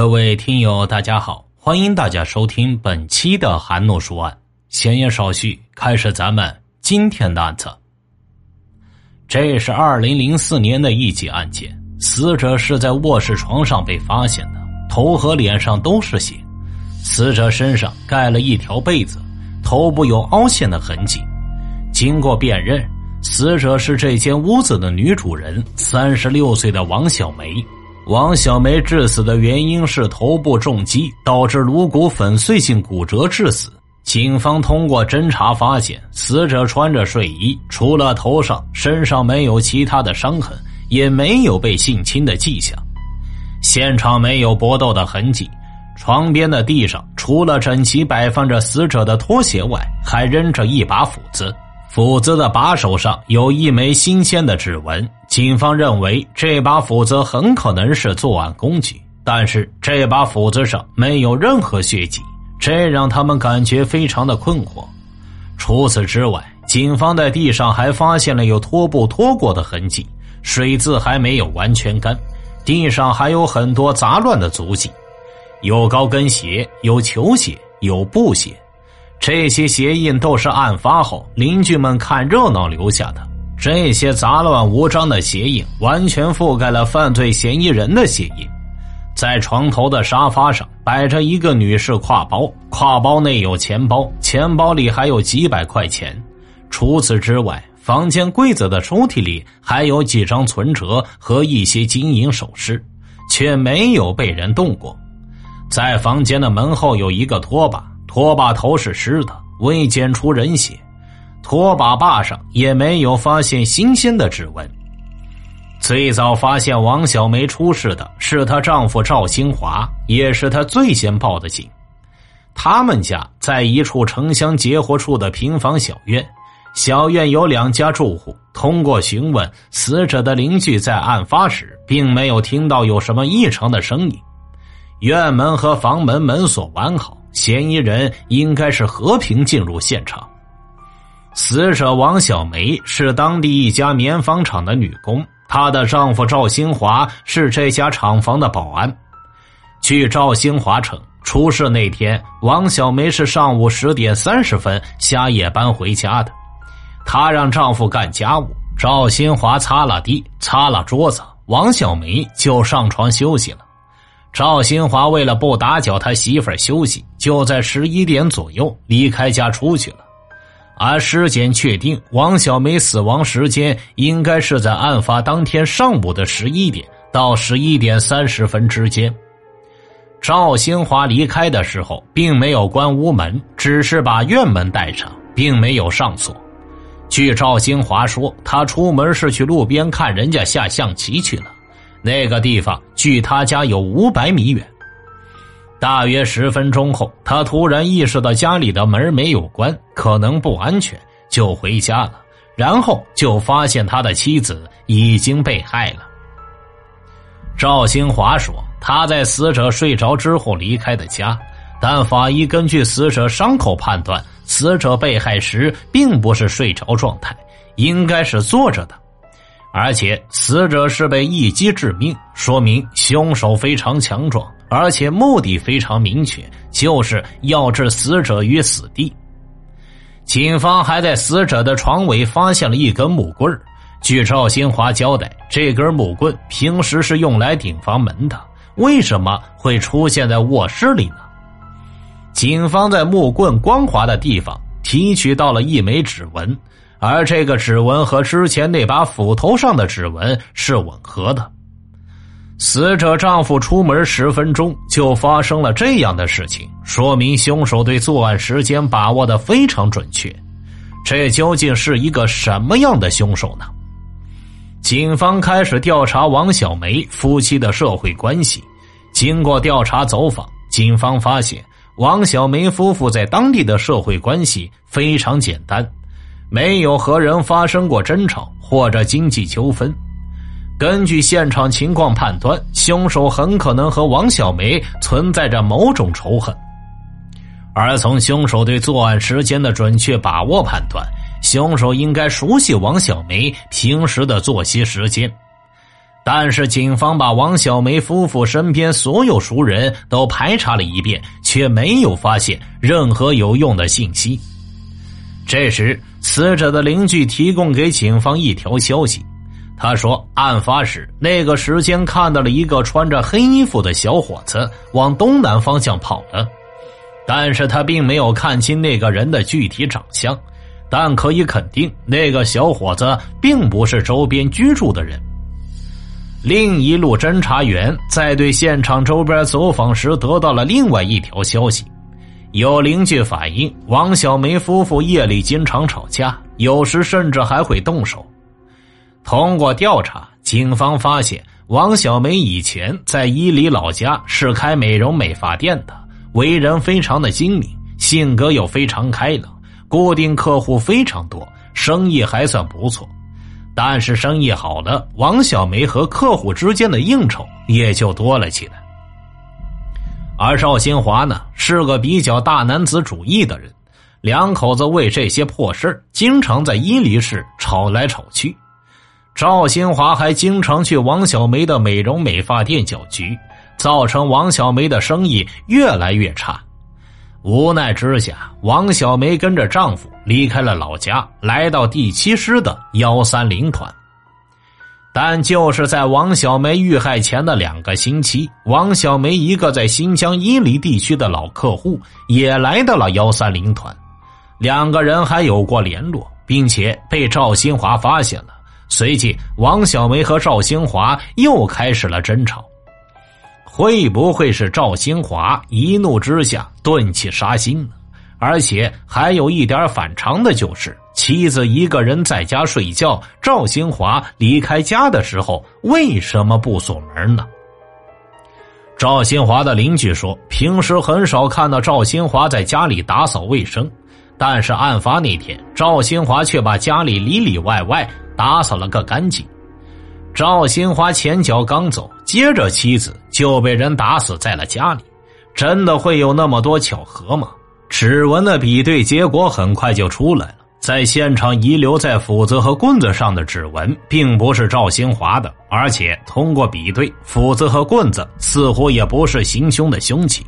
各位听友，大家好，欢迎大家收听本期的韩诺说案。闲言少叙，开始咱们今天的案子。这是二零零四年的一起案件，死者是在卧室床上被发现的，头和脸上都是血，死者身上盖了一条被子，头部有凹陷的痕迹。经过辨认，死者是这间屋子的女主人，三十六岁的王小梅。王小梅致死的原因是头部重击导致颅骨粉碎性骨折致死。警方通过侦查发现，死者穿着睡衣，除了头上，身上没有其他的伤痕，也没有被性侵的迹象。现场没有搏斗的痕迹，床边的地上除了整齐摆放着死者的拖鞋外，还扔着一把斧子。斧子的把手上有一枚新鲜的指纹，警方认为这把斧子很可能是作案工具，但是这把斧子上没有任何血迹，这让他们感觉非常的困惑。除此之外，警方在地上还发现了有拖布拖过的痕迹，水渍还没有完全干，地上还有很多杂乱的足迹，有高跟鞋，有球鞋，有布鞋。这些鞋印都是案发后邻居们看热闹留下的。这些杂乱无章的鞋印完全覆盖了犯罪嫌疑人的鞋印。在床头的沙发上摆着一个女士挎包，挎包内有钱包，钱包里还有几百块钱。除此之外，房间柜子的抽屉里还有几张存折和一些金银首饰，却没有被人动过。在房间的门后有一个拖把。拖把头是湿的，未检出人血，拖把把上也没有发现新鲜的指纹。最早发现王小梅出事的是她丈夫赵新华，也是她最先报的警。他们家在一处城乡结合处的平房小院，小院有两家住户。通过询问死者的邻居，在案发时并没有听到有什么异常的声音，院门和房门门锁完好。嫌疑人应该是和平进入现场。死者王小梅是当地一家棉纺厂的女工，她的丈夫赵新华是这家厂房的保安。据赵新华称，出事那天，王小梅是上午十点三十分下夜班回家的，她让丈夫干家务，赵新华擦了地、擦了桌子，王小梅就上床休息了。赵新华为了不打搅他媳妇休息，就在十一点左右离开家出去了。而尸检确定，王小梅死亡时间应该是在案发当天上午的十一点到十一点三十分之间。赵新华离开的时候并没有关屋门，只是把院门带上，并没有上锁。据赵新华说，他出门是去路边看人家下象棋去了。那个地方距他家有五百米远。大约十分钟后，他突然意识到家里的门没有关，可能不安全，就回家了。然后就发现他的妻子已经被害了。赵新华说：“他在死者睡着之后离开的家，但法医根据死者伤口判断，死者被害时并不是睡着状态，应该是坐着的。”而且死者是被一击致命，说明凶手非常强壮，而且目的非常明确，就是要置死者于死地。警方还在死者的床尾发现了一根木棍据赵新华交代，这根木棍平时是用来顶房门的，为什么会出现在卧室里呢？警方在木棍光滑的地方提取到了一枚指纹。而这个指纹和之前那把斧头上的指纹是吻合的。死者丈夫出门十分钟就发生了这样的事情，说明凶手对作案时间把握的非常准确。这究竟是一个什么样的凶手呢？警方开始调查王小梅夫妻的社会关系。经过调查走访，警方发现王小梅夫妇在当地的社会关系非常简单。没有和人发生过争吵或者经济纠纷。根据现场情况判断，凶手很可能和王小梅存在着某种仇恨。而从凶手对作案时间的准确把握判断，凶手应该熟悉王小梅平时的作息时间。但是警方把王小梅夫妇身边所有熟人都排查了一遍，却没有发现任何有用的信息。这时，死者的邻居提供给警方一条消息，他说，案发时那个时间看到了一个穿着黑衣服的小伙子往东南方向跑了，但是他并没有看清那个人的具体长相，但可以肯定，那个小伙子并不是周边居住的人。另一路侦查员在对现场周边走访时，得到了另外一条消息：有邻居反映，王小梅夫妇夜里经常吵架，有时甚至还会动手。通过调查，警方发现王小梅以前在伊犁老家是开美容美发店的，为人非常的精明，性格又非常开朗，固定客户非常多，生意还算不错。但是生意好了，王小梅和客户之间的应酬也就多了起来。而赵新华呢，是个比较大男子主义的人，两口子为这些破事经常在伊犁市吵来吵去。赵新华还经常去王小梅的美容美发店搅局，造成王小梅的生意越来越差。无奈之下，王小梅跟着丈夫离开了老家，来到第七师的幺三零团。但就是在王小梅遇害前的两个星期，王小梅一个在新疆伊犁地区的老客户也来到了幺三零团，两个人还有过联络，并且被赵新华发现了。随即，王小梅和赵新华又开始了争吵。会不会是赵新华一怒之下顿起杀心呢？而且还有一点反常的就是，妻子一个人在家睡觉，赵新华离开家的时候为什么不锁门呢？赵新华的邻居说，平时很少看到赵新华在家里打扫卫生，但是案发那天，赵新华却把家里里里外外打扫了个干净。赵新华前脚刚走，接着妻子就被人打死在了家里。真的会有那么多巧合吗？指纹的比对结果很快就出来了，在现场遗留在斧子和棍子上的指纹并不是赵新华的，而且通过比对，斧子和棍子似乎也不是行凶的凶器。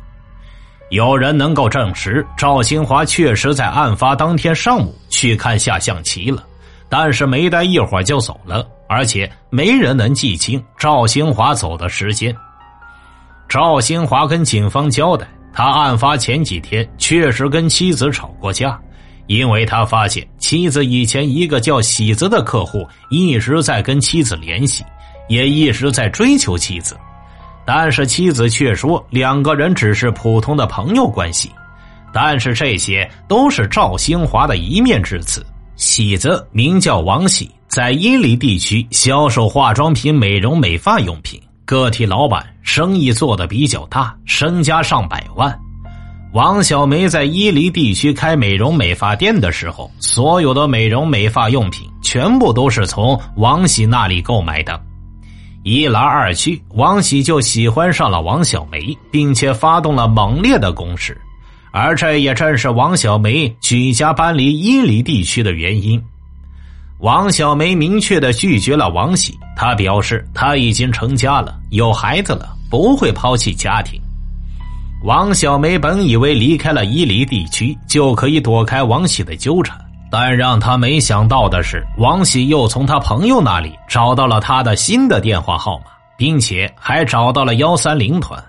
有人能够证实，赵新华确实在案发当天上午去看下象棋了，但是没待一会儿就走了。而且没人能记清赵新华走的时间。赵新华跟警方交代，他案发前几天确实跟妻子吵过架，因为他发现妻子以前一个叫喜子的客户一直在跟妻子联系，也一直在追求妻子，但是妻子却说两个人只是普通的朋友关系。但是这些都是赵兴华的一面之词。喜子名叫王喜。在伊犁地区销售化妆品、美容美发用品，个体老板，生意做得比较大，身家上百万。王小梅在伊犁地区开美容美发店的时候，所有的美容美发用品全部都是从王喜那里购买的。一来二去，王喜就喜欢上了王小梅，并且发动了猛烈的攻势，而这也正是王小梅举家搬离伊犁地区的原因。王小梅明确的拒绝了王喜，她表示她已经成家了，有孩子了，不会抛弃家庭。王小梅本以为离开了伊犁地区就可以躲开王喜的纠缠，但让他没想到的是，王喜又从他朋友那里找到了他的新的电话号码，并且还找到了幺三零团，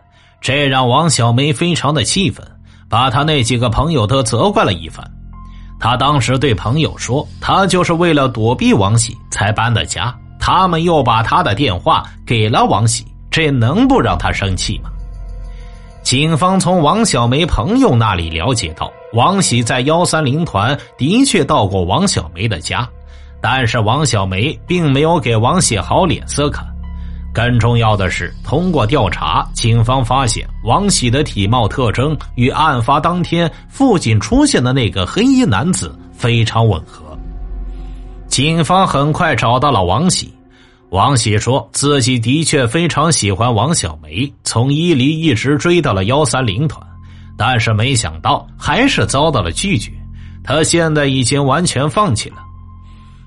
这让王小梅非常的气愤，把他那几个朋友都责怪了一番。他当时对朋友说：“他就是为了躲避王喜才搬的家。”他们又把他的电话给了王喜，这能不让他生气吗？警方从王小梅朋友那里了解到，王喜在幺三零团的确到过王小梅的家，但是王小梅并没有给王喜好脸色看。更重要的是，通过调查，警方发现王喜的体貌特征与案发当天附近出现的那个黑衣男子非常吻合。警方很快找到了王喜，王喜说自己的确非常喜欢王小梅，从伊犁一直追到了幺三零团，但是没想到还是遭到了拒绝。他现在已经完全放弃了。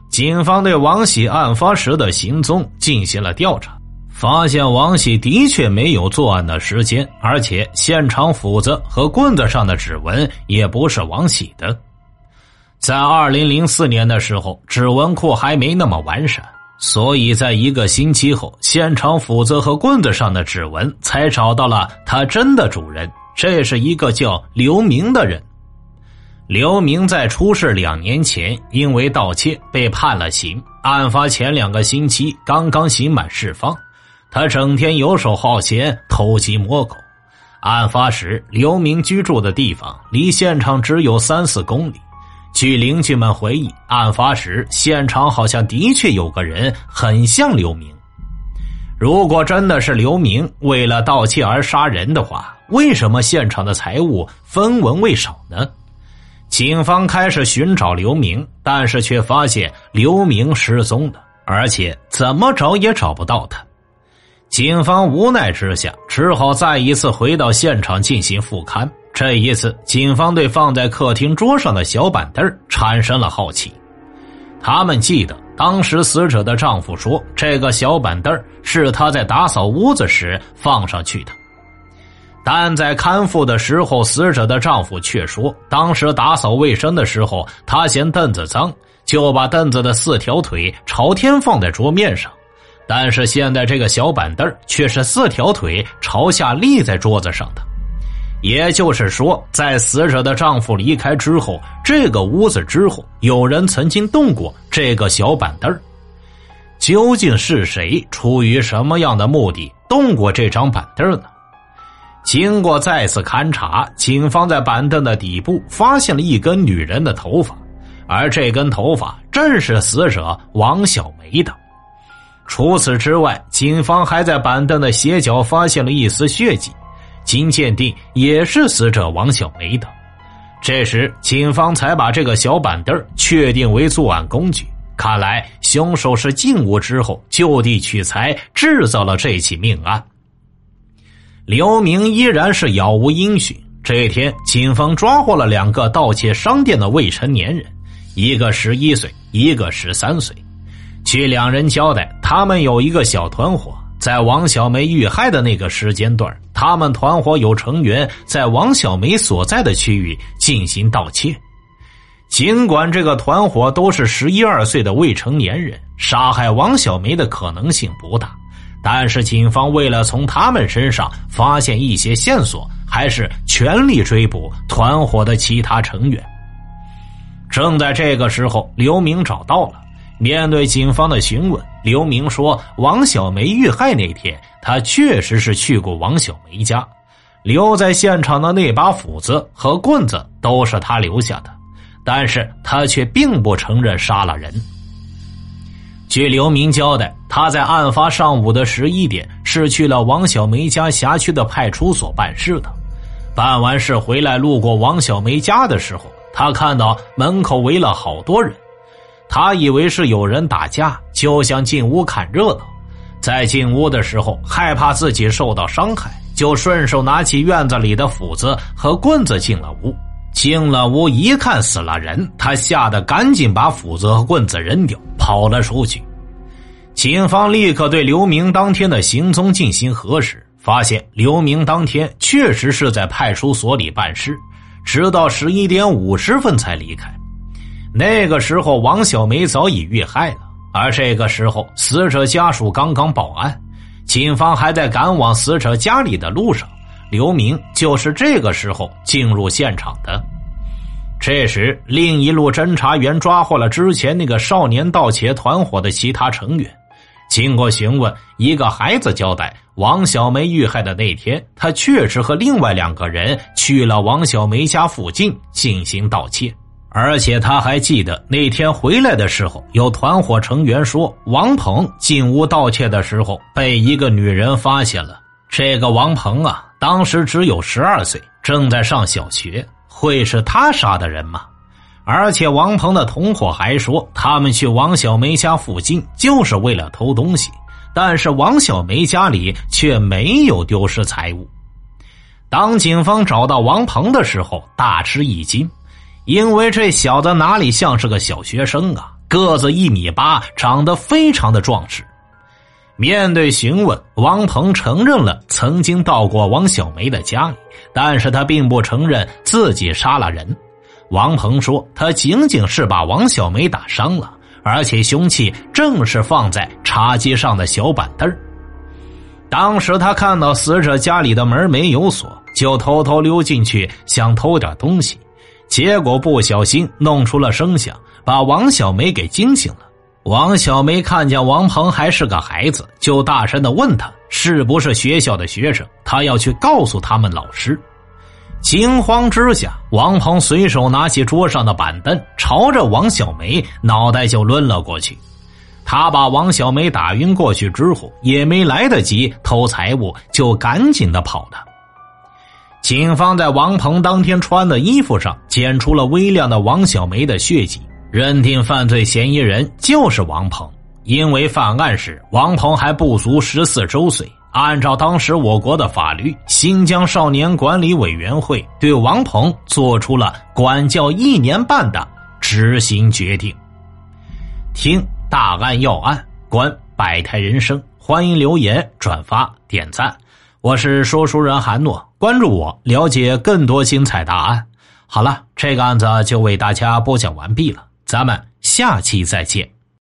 警方对王喜案发时的行踪进行了调查。发现王喜的确没有作案的时间，而且现场斧子和棍子上的指纹也不是王喜的。在二零零四年的时候，指纹库还没那么完善，所以在一个星期后，现场斧子和棍子上的指纹才找到了他真的主人。这是一个叫刘明的人。刘明在出事两年前，因为盗窃被判了刑。案发前两个星期，刚刚刑满释放。他整天游手好闲，偷鸡摸狗。案发时，刘明居住的地方离现场只有三四公里。据邻居们回忆，案发时现场好像的确有个人很像刘明。如果真的是刘明为了盗窃而杀人的话，为什么现场的财物分文未少呢？警方开始寻找刘明，但是却发现刘明失踪了，而且怎么找也找不到他。警方无奈之下，只好再一次回到现场进行复勘。这一次，警方对放在客厅桌上的小板凳产生了好奇。他们记得，当时死者的丈夫说，这个小板凳是他在打扫屋子时放上去的。但在看护的时候，死者的丈夫却说，当时打扫卫生的时候，他嫌凳子脏，就把凳子的四条腿朝天放在桌面上。但是现在这个小板凳却是四条腿朝下立在桌子上的，也就是说，在死者的丈夫离开之后，这个屋子之后有人曾经动过这个小板凳究竟是谁出于什么样的目的动过这张板凳呢？经过再次勘查，警方在板凳的底部发现了一根女人的头发，而这根头发正是死者王小梅的。除此之外，警方还在板凳的斜角发现了一丝血迹，经鉴定也是死者王小梅的。这时，警方才把这个小板凳确定为作案工具。看来，凶手是进屋之后就地取材，制造了这起命案。刘明依然是杳无音讯。这一天，警方抓获了两个盗窃商店的未成年人，一个十一岁，一个十三岁。据两人交代，他们有一个小团伙，在王小梅遇害的那个时间段，他们团伙有成员在王小梅所在的区域进行盗窃。尽管这个团伙都是十一二岁的未成年人，杀害王小梅的可能性不大。但是，警方为了从他们身上发现一些线索，还是全力追捕团伙的其他成员。正在这个时候，刘明找到了。面对警方的询问，刘明说：“王小梅遇害那天，他确实是去过王小梅家，留在现场的那把斧子和棍子都是他留下的，但是他却并不承认杀了人。”据刘明交代，他在案发上午的十一点是去了王小梅家辖区的派出所办事的。办完事回来，路过王小梅家的时候，他看到门口围了好多人，他以为是有人打架，就想进屋看热闹。在进屋的时候，害怕自己受到伤害，就顺手拿起院子里的斧子和棍子进了屋。进了屋一看死了人，他吓得赶紧把斧子和棍子扔掉，跑了出去。警方立刻对刘明当天的行踪进行核实，发现刘明当天确实是在派出所里办事，直到十一点五十分才离开。那个时候，王小梅早已遇害了，而这个时候，死者家属刚刚报案，警方还在赶往死者家里的路上。刘明就是这个时候进入现场的。这时，另一路侦查员抓获了之前那个少年盗窃团伙的其他成员。经过询问，一个孩子交代，王小梅遇害的那天，他确实和另外两个人去了王小梅家附近进行盗窃，而且他还记得那天回来的时候，有团伙成员说，王鹏进屋盗窃的时候被一个女人发现了。这个王鹏啊。当时只有十二岁，正在上小学，会是他杀的人吗？而且王鹏的同伙还说，他们去王小梅家附近就是为了偷东西，但是王小梅家里却没有丢失财物。当警方找到王鹏的时候，大吃一惊，因为这小子哪里像是个小学生啊，个子一米八，长得非常的壮实。面对询问，王鹏承认了曾经到过王小梅的家里，但是他并不承认自己杀了人。王鹏说，他仅仅是把王小梅打伤了，而且凶器正是放在茶几上的小板凳当时他看到死者家里的门没有锁，就偷偷溜进去想偷点东西，结果不小心弄出了声响，把王小梅给惊醒了。王小梅看见王鹏还是个孩子，就大声的问他是不是学校的学生，他要去告诉他们老师。惊慌之下，王鹏随手拿起桌上的板凳，朝着王小梅脑袋就抡了过去。他把王小梅打晕过去之后，也没来得及偷财物，就赶紧的跑了。警方在王鹏当天穿的衣服上检出了微量的王小梅的血迹。认定犯罪嫌疑人就是王鹏，因为犯案时王鹏还不足十四周岁。按照当时我国的法律，新疆少年管理委员会对王鹏做出了管教一年半的执行决定。听大案要案，观百态人生，欢迎留言、转发、点赞。我是说书人韩诺，关注我，了解更多精彩答案。好了，这个案子就为大家播讲完毕了。咱们下期再见。